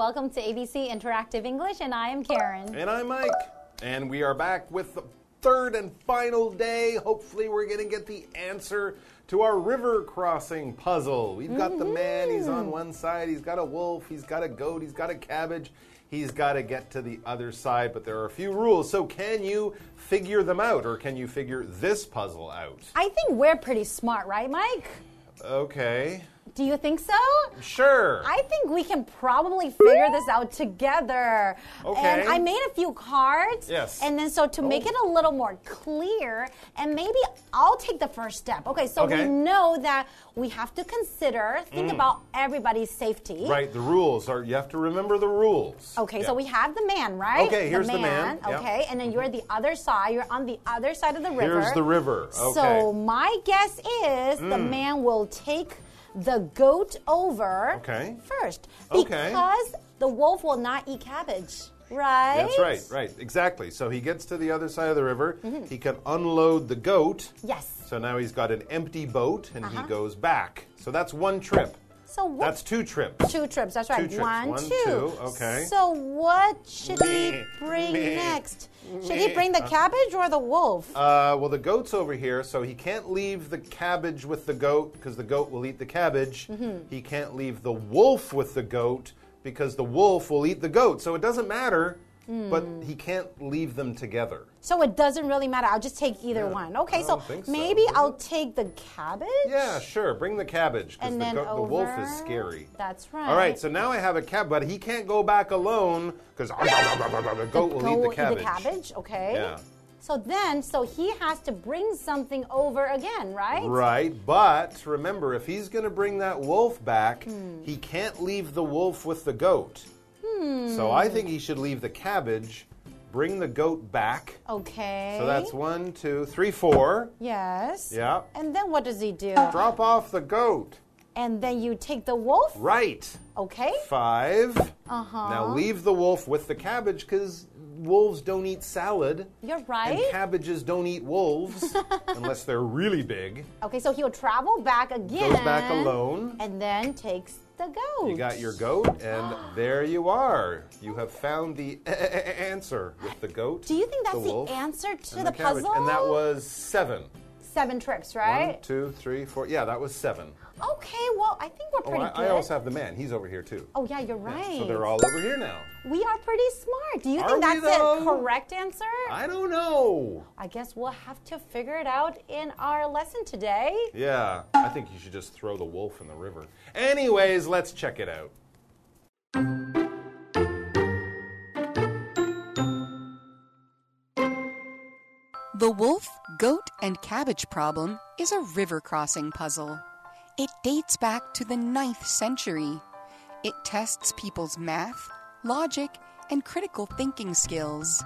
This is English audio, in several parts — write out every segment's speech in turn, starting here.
Welcome to ABC Interactive English, and I am Karen. And I'm Mike. And we are back with the third and final day. Hopefully, we're going to get the answer to our river crossing puzzle. We've got the man, he's on mm-hmm. one side, he's got a wolf, he's got a goat, he's got a cabbage. He's got to get to the other side, but there are a few rules. So, can you figure them out, or can you figure this puzzle out? I think we're pretty smart, right, Mike? Okay. Do you think so? Sure. I think we can probably figure this out together. Okay. And I made a few cards. Yes. And then so to make it a little more clear, and maybe I'll take the first step. Okay, so Okay. we know that we have to consider, think about everybody's safety. right, the rules are you have to remember the rules. Okay, Yeah. so we have the man, right? Okay, here's the man, yeah. Okay, and then you're the other side. You're on the other side of the river. Here's the river. Okay. So my guess is the Mm. man will take the goat over Okay. first Okay. because the wolf will not eat cabbage, right? That's right, right, exactly. So he gets to the other side of the river. Mm-hmm. He can unload the goat. Yes. So now he's got an empty boat and Uh-huh. he goes back. So that's one trip. So what? That's two trips. two trips. That's right. Two trips. One, One, two. two, okay. So what should he bring next? Should he bring the cabbage or the wolf? Uh, well, the goat's over here, so he can't leave the cabbage with the goat because the goat will eat the cabbage. Mm-hmm. He can't leave the wolf with the goat because the wolf will eat the goat. So it doesn't matter, but Hmm. he can't leave them together. So it doesn't really matter. I'll just take either Yeah, one. Okay, so so. maybe Does I'll take the cabbage. Yeah, sure. Bring the cabbage because And the, the wolf is scary. That's right. All right, so now I have a cab, but he can't go back alone because the goat will eat the cabbage. The cabbage. Okay. Yeah. So then, so he has to bring something over again, right? Right, but remember, if he's going to bring that wolf back, Hmm. he can't leave the wolf with the goat. So I think he should leave the cabbage, bring the goat back. Okay. So that's one, two, three, four. Yes. Yeah. And then what does he do? Drop off the goat. And then you take the wolf. Right. Okay. Five. Uh huh. Now leave the wolf with the cabbage because wolves don't eat salad. You're right. And cabbages don't eat wolves unless they're really big. okay, so he'll travel back again. Goes back alone. And then takes the goat. You got your goat, and there you are. You have found the answer with the goat. Do you think that's the, wolf, answer to and the, puzzle? And that was seven. seven trips, right? two, three, four. Yeah, that was seven. Okay, well, I think we're Oh, pretty I, good. I also have the man. He's over here too. oh, yeah, you're right. So they're all over here now. We are pretty smart. Do you Are think that's though? the correct answer? I don't know. I guess we'll have to figure it out in our lesson today. Yeah, I think you should just throw the wolf in the river. Anyways, let's check it out. The wolf, goat, and cabbage problem is a river crossing puzzle. It dates back to the 9th century. It tests people's math, logic, and critical thinking skills.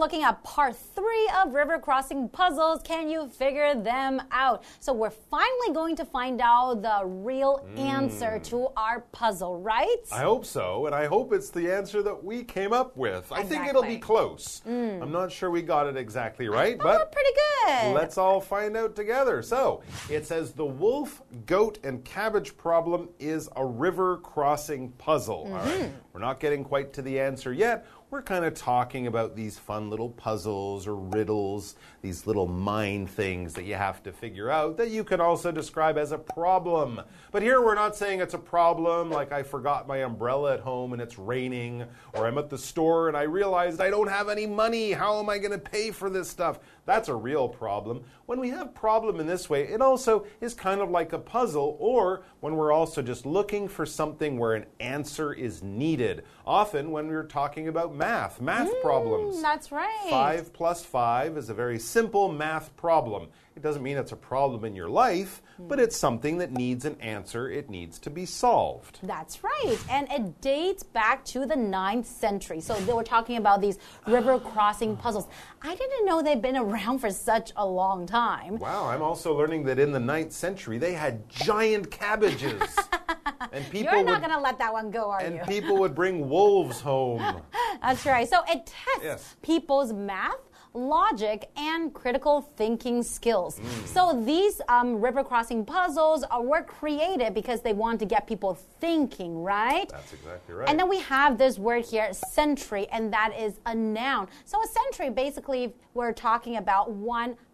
Looking at part three of river crossing puzzles. Can you figure them out? So we're finally going to find out the real answer to our puzzle, right? Hmm. I hope so, and I hope it's the answer that we came up with. I think it'll be Exactly. close. I'm not sure we got it exactly right, but pretty good. let's all find out together. So, it says the wolf, goat, and cabbage problem is a river crossing puzzle. Mm-hmm. right. We're not getting quite to the answer yet. We're kind of talking about these fun little puzzles or riddles, these little mind things that you have to figure out that you can also describe as a problem. But here we're not saying it's a problem like I forgot my umbrella at home and it's raining, or I'm at the store and I realized I don't have any money. How am I going to pay for this stuff? That's a real problem. When we have problem in this way, it also is kind of like a puzzle, or when we're also just looking for something where an answer is needed. Often when we're talking about math, math mm, problems. That's right. 5 plus 5 is a very simple math problem. It doesn't mean it's a problem in your life, hmm. but it's something that needs an answer. It needs to be solved. That's right. And it dates back to the 9th century. So they were talking about these river crossing puzzles. I didn't know they've been around for such a long time. Wow, I'm also learning that in the 9th century they had giant cabbages. and people You're not going to let that one go, are and you? And people would bring wolves home. That's right. So it tests Yes. people's math, logic, and critical thinking skills. Mm. So these um, river crossing puzzles are, were created because they want to get people thinking, right? That's exactly right. And then we have this word here, century, and that is a noun. So a century, basically, we're talking about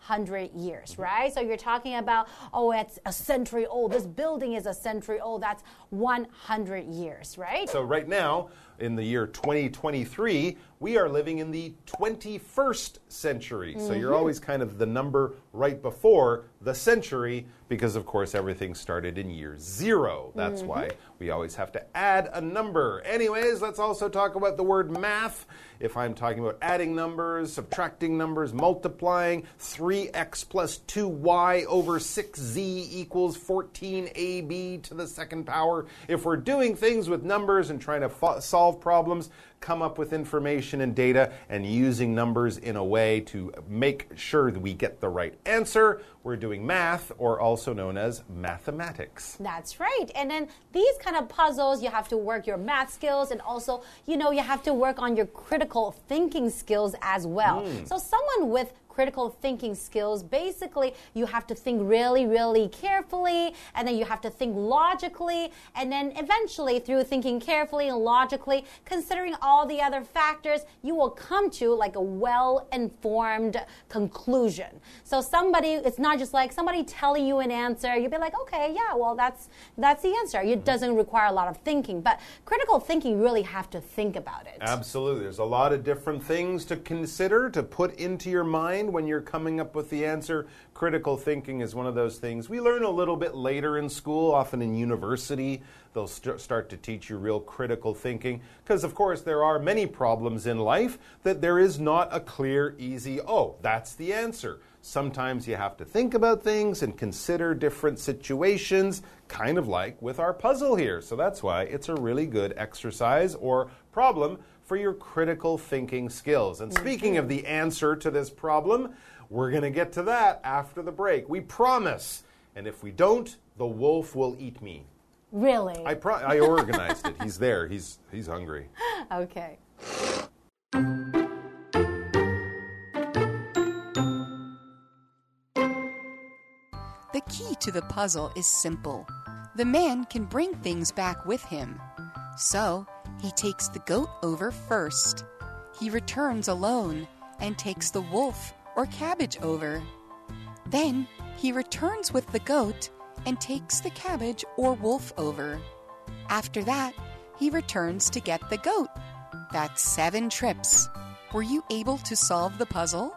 100 years, right? So you're talking about, oh, it's a century old. This building is a century old. That's 100 years, right? So, right now, in the year 2023, we are living in the 21st century. So, you're mm-hmm. always kind of the number right before the century because, of course, everything started in year zero. That's why mm-hmm. we always have to add a number. Anyways, let's also talk about the word math. If I'm talking about adding numbers, subtracting numbers, multiplying, 3x plus 2y over 6z equals 14ab to the second power. If we're doing things with numbers and trying to solve problems, come up with information and data, and using numbers in a way to make sure that we get the right answer, we're doing math, or also known as mathematics. That's right. And then these kind of puzzles, you have to work your math skills and also, you know, you have to work on your critical thinking skills as well. Hmm. So someone with critical thinking skills, basically, you have to think really, really carefully, and then you have to think logically, and then eventually, through thinking carefully and logically, considering all the other factors, you will come to like a well informed conclusion. So somebody, it's not just like somebody telling you an answer, you'd be like, okay, yeah, well, that's that's the answer. It mm-hmm. doesn't require a lot of thinking, but critical thinking, you really have to think about it. Absolutely. There's a lot of different things to consider, to put into your mind when you're coming up with the answer. Critical thinking is one of those things we learn a little bit later in school, often in university. They'll st- start to teach you real critical thinking. Because, of course, there are many problems in life that there is not a clear, easy, oh, that's the answer. Sometimes you have to think about things and consider different situations, kind of like with our puzzle here. So that's why it's a really good exercise or problem for your critical thinking skills. And speaking mm-hmm. of the answer to this problem, we're going to get to that after the break. We promise. And if we don't, the wolf will eat me. Really? I pro- I organized it. He's there. He's he's hungry. okay. The key to the puzzle is simple. The man can bring things back with him. So, he takes the goat over first. He returns alone and takes the wolf or cabbage over. Then, he returns with the goat and takes the cabbage or wolf over. After that, he returns to get the goat. That's seven trips. Were you able to solve the puzzle?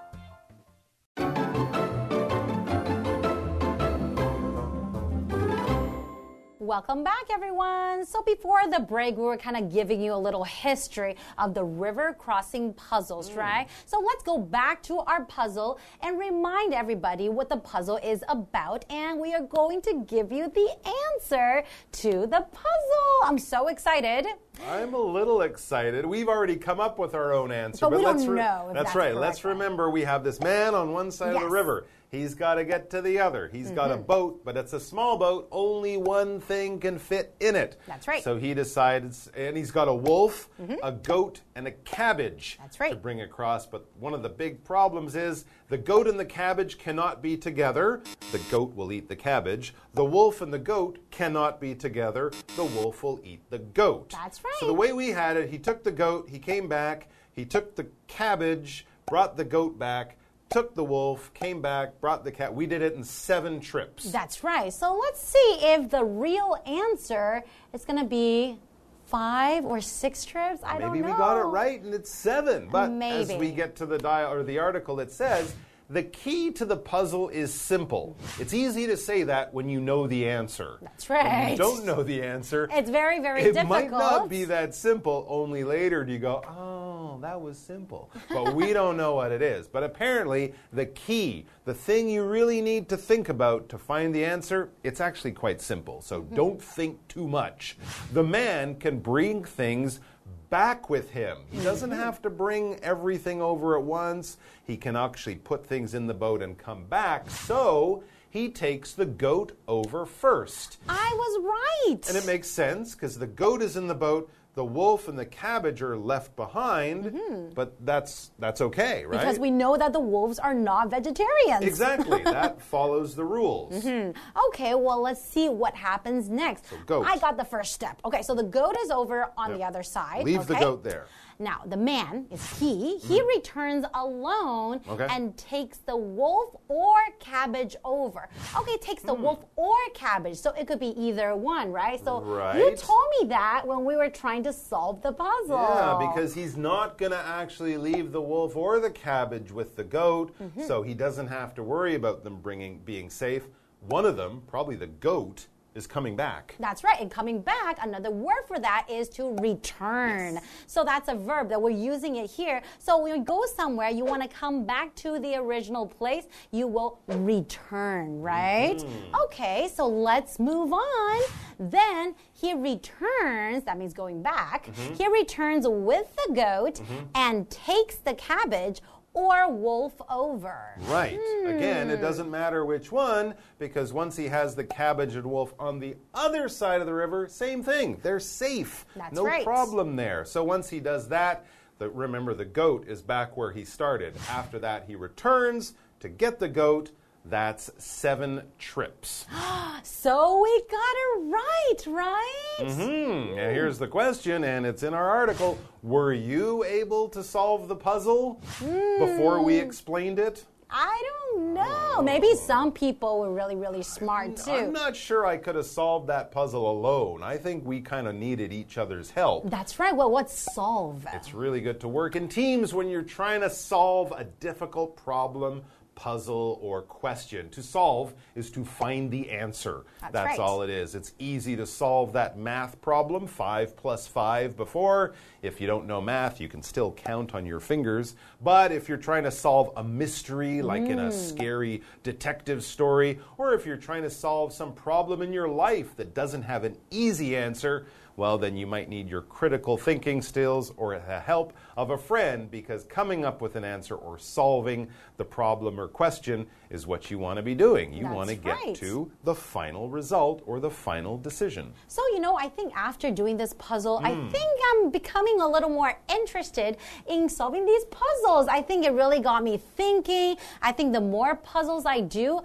Welcome back, everyone. So, before the break, we were kind of giving you a little history of the river crossing puzzles, hmm. right? So, let's go back to our puzzle and remind everybody what the puzzle is about. And we are going to give you the answer to the puzzle. I'm so excited. I'm a little excited. We've already come up with our own answer, But we don't know that's that's right. Let's remember we have this man on one side of the river. He's got to get to the other. He's got a mm-hmm. boat, but it's a small boat. Only one thing can fit in it. That's right. So he decides, and he's got a wolf, mm-hmm. a goat, and a cabbage That's right. to bring across. But one of the big problems is the goat and the cabbage cannot be together. The goat will eat the cabbage. The wolf and the goat cannot be together. The wolf will eat the goat. That's right. So the way we had it, he took the goat, he came back, he took the cabbage, brought the goat back, took the wolf, came back, brought the cat. We did it in seven trips. That's right. So, let's see if the real answer is going to be five or six trips. I don't Maybe we got it right and it's seven. But as we get to the dia or the article, it says the key to the puzzle is simple. It's easy to say that when you know the answer. That's When right. you don't know the answer. It's very, very it difficult. It might not be that simple. Only later do you go, oh, that was simple. But we don't know what it is. But apparently, the key, the thing you really need to think about to find the answer, it's actually quite simple. So Mm-hmm. don't think too much. The man can bring things back with him. He doesn't Mm-hmm. have to bring everything over at once. He can actually put things in the boat and come back. So he takes the goat over first. I was right. And it makes sense because the goat is in the boat, the the wolf and the cabbage are left behind, but that's that's okay, right? Because we know that the wolves are not vegetarians. exactly that follows the rules. Mm-hmm. Okay, well, let's see what happens next. goat. I got the first step. Okay, so the goat is over on the other side. Leave the okay? goat there. Now, the man is he. He returns alone. Okay. and takes the wolf or cabbage over. Okay, takes Hmm. the wolf or cabbage. So it could be either one, right? So you told me that when we were trying to solve the puzzle. Yeah, because he's not going to actually leave the wolf or the cabbage with the goat, Mm-hmm. so he doesn't have to worry about them bringing being safe. One of them, probably the goat, is coming back. That's right. And coming back, another word for that is to return. So that's a verb that we're using it here. So when you go somewhere, you want to come back to the original place, you will return, right? Mm-hmm. Okay, so let's move on. Then he returns, that means going back. Mm-hmm. He returns with the goat mm-hmm. and takes the cabbage or wolf over. Right. Again, Hmm. it doesn't matter which one because once he has the cabbage and wolf on the other side of the river, same thing. They're safe. That's no right. problem there. So once he does that, the, remember the goat is back where he started. After that, he returns to get the goat. That's seven trips. So we got it right, right? Hmm. And here's the question, and it's in our article. Were you able to solve the puzzle before we explained it? I don't know. Maybe some people were really, really smart too. I'm not sure I could have solved that puzzle alone. I think we kind of needed each other's help. That's right. Well, what's solve? It's really good to work in teams when you're trying to solve a difficult problem, puzzle, or question. To solve is to find the answer. That's That's right. all it is. It's easy to solve that math problem, 5 plus 5 before. If you don't know math, you can still count on your fingers. But if you're trying to solve a mystery, like in Mm. a scary detective story, or if you're trying to solve some problem in your life that doesn't have an easy answer, well, then you might need your critical thinking skills or the help of a friend because coming up with an answer or solving the problem or question is what you want to be doing. You That's want to get right. to the final result or the final decision. So, you know, I think after doing this puzzle, I Hmm. think I'm becoming a little more interested in solving these puzzles. I think it really got me thinking. I think the more puzzles I do,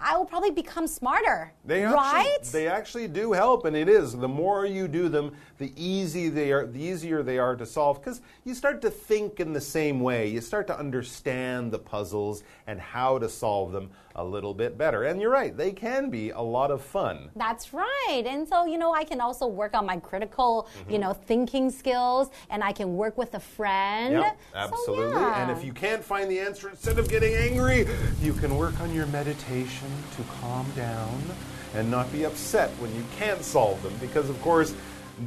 I will probably become smarter. They right? actually, they actually do help, and it is. The more you do them, the easy they are, the easier they are to solve because you start to think in the same way. You start to understand the puzzles and how to solve them a little bit better. And you're right; they can be a lot of fun. That's right. And so, you know, I can also work on my critical, Mm-hmm. you know, thinking skills and I can work with a friend. Yep, So, absolutely. yeah. And if you can't find the answer, instead of getting angry, you can work on your meditation to calm down and not be upset when you can't solve them. Because, of course,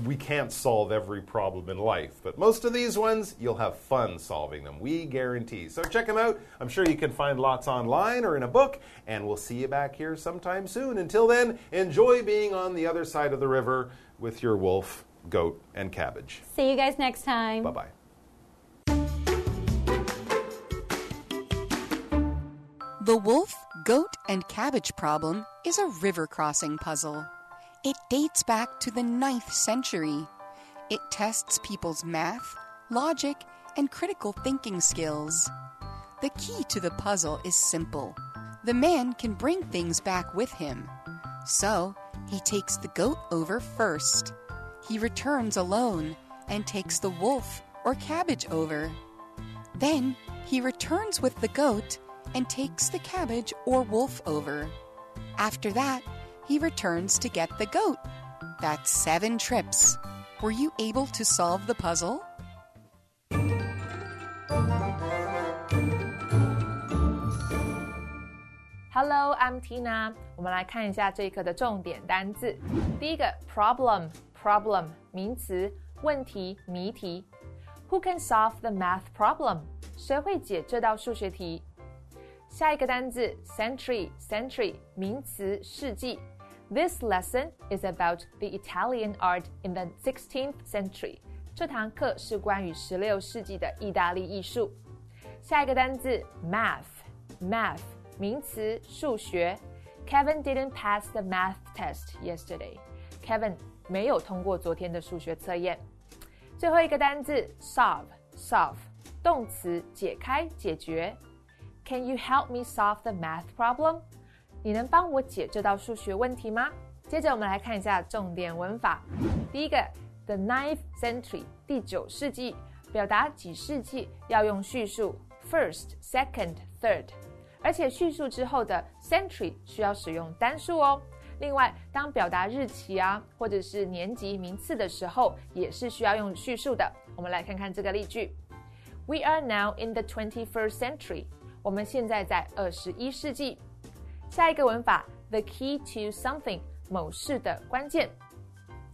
we can't solve every problem in life. But most of these ones, you'll have fun solving them. We guarantee. So check them out. I'm sure you can find lots online or in a book. And we'll see you back here sometime soon. Until then, enjoy being on the other side of the river with your wolf, goat, and cabbage. See you guys next time. Bye bye. The wolf, goat, and cabbage problem is a river crossing puzzle. It dates back to the 9th century. It tests people's math, logic, and critical thinking skills. The key to the puzzle is simple the man can bring things back with him. So, he takes the goat over first. He returns alone and takes the wolf or cabbage over. Then he returns with the goat and takes the cabbage or wolf over. After that, he returns to get the goat. That's seven trips. Were you able to solve the puzzle? Hello, I'm Tina。我们来看一下这一课的重点单字。第一个 problem，problem 名词，问题、谜题。Who can solve the math problem？谁会解这道数学题？ 下一个单字 century，century 名词，世纪。This lesson is about the Italian art in the 16th century。这堂课是关于16世纪的意大利艺术。下一个单字 math，math 名词，数学。Kevin didn't pass the math test yesterday. Kevin 没有通过昨天的数学测验。 最后一个单字 solve，solve 动词解开、解决。 Can you help me solve the math problem？你能帮我解这道数学问题吗？接着我们来看一下重点文法。第一个，the ninth century，第九世纪，表达几世纪要用序数 first、second、third，而且序数之后的 century 需要使用单数哦。另外，当表达日期啊，或者是年级名次的时候，也是需要用序数的。我们来看看这个例句：We are now in the twenty-first century。我们现在在二十一世纪。下一个文法，the key to something。某事的关键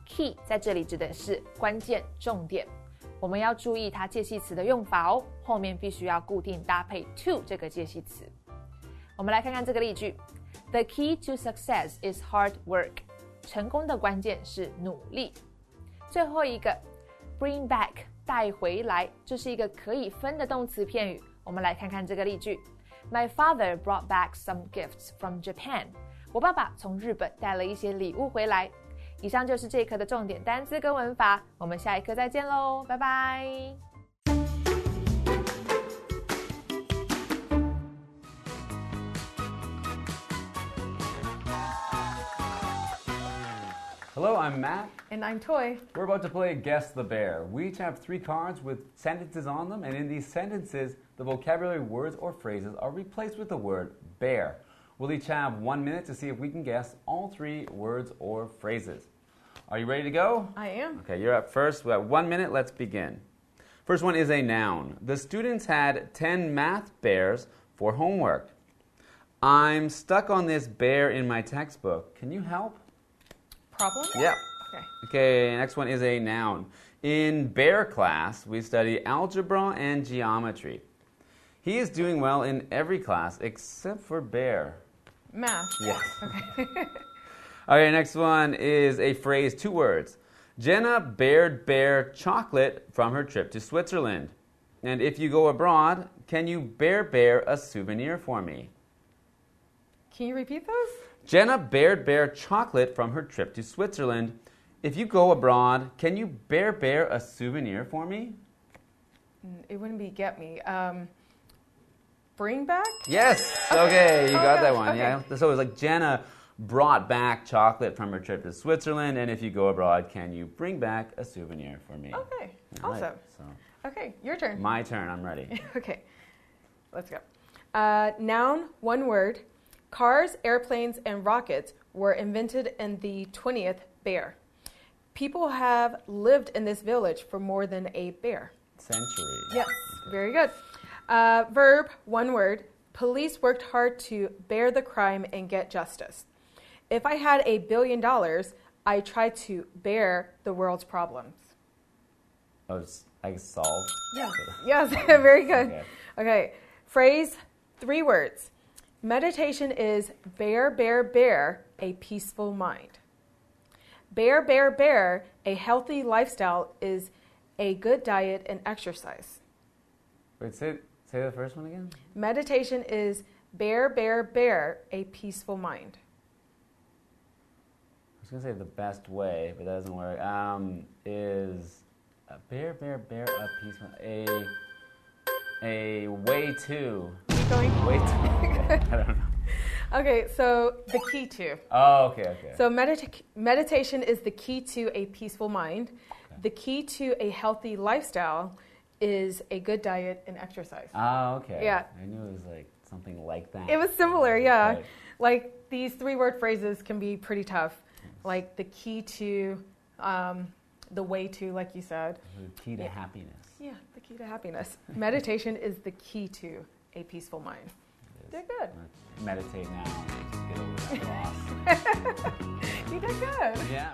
，key 在这里指的是关键重点，我们要注意它介系词的用法哦，后面必须要固定搭配 to 这个介系词。我们来看看这个例句：The key to success is hard work。成功的关键是努力。最后一个，bring back 带回来，这是一个可以分的动词片语。我们来看看这个例句：My father brought back some gifts from Japan。我爸爸从日本带了一些礼物回来。以上就是这一课的重点单词跟文法，我们下一课再见喽，拜拜。Hello, I'm Matt. And I'm Toy. We're about to play Guess the Bear. We each have three cards with sentences on them, and in these sentences, the vocabulary words or phrases are replaced with the word bear. We'll each have one minute to see if we can guess all three words or phrases. Are you ready to go? I am. Okay, you're up first. We have one minute. Let's begin. First one is a noun. The students had 10 math bears for homework. I'm stuck on this bear in my textbook. Can you help? Problem? Yeah. Okay. Okay, next one is a noun. In bear class, we study algebra and geometry. He is doing well in every class except for bear. Math. Yes. Okay. Okay, next one is a phrase, two words. Jenna bared bear chocolate from her trip to Switzerland. And if you go abroad, can you bear bear a souvenir for me? Can you repeat those? Jenna bared bear chocolate from her trip to Switzerland. If you go abroad, can you bear bear a souvenir for me? Mm, It wouldn't be get me. Um, bring back? Yes. Okay, you Oh, got that one. okay. Yeah. So it was like Jenna brought back chocolate from her trip to Switzerland, and if you go abroad, can you bring back a souvenir for me? Okay. All right, Awesome. so Okay, your turn. my turn. I'm ready. Okay. Let's go. Uh, noun, one word. Cars, airplanes, and rockets were invented in the 20th bear. People have lived in this village for more than a bear. Century. Yes, very good. Uh, verb, one word. Police worked hard to bear the crime and get justice. If I had a billion dollars, I try to bear the world's problems. Oh, I solved. Yes. Yes, very good. Okay. Okay. Phrase, three words. Meditation is bear, bear, bear a peaceful mind. Bear, bear, bear a healthy lifestyle is a good diet and exercise. Wait, say say the first one again. Meditation is bear, bear, bear a peaceful mind. I was gonna say the best way, but that doesn't work. Um, is a bear, bear, bear a peaceful a a way to Way to. Okay, I don't know. Okay, so the key to. Oh, okay, okay. So medita- meditation is the key to a peaceful mind. The key to a healthy lifestyle is a good diet and exercise. Oh, okay. Yeah. I knew it was like something like that. It was similar, yeah. Okay. Like these three word phrases can be pretty tough. Like the key to, um, the way to, like you said. The key to Yeah. happiness. Yeah, the key to happiness. Meditation is the key to a peaceful mind. Did good. Meditate now. Get over that loss. You did good. yeah.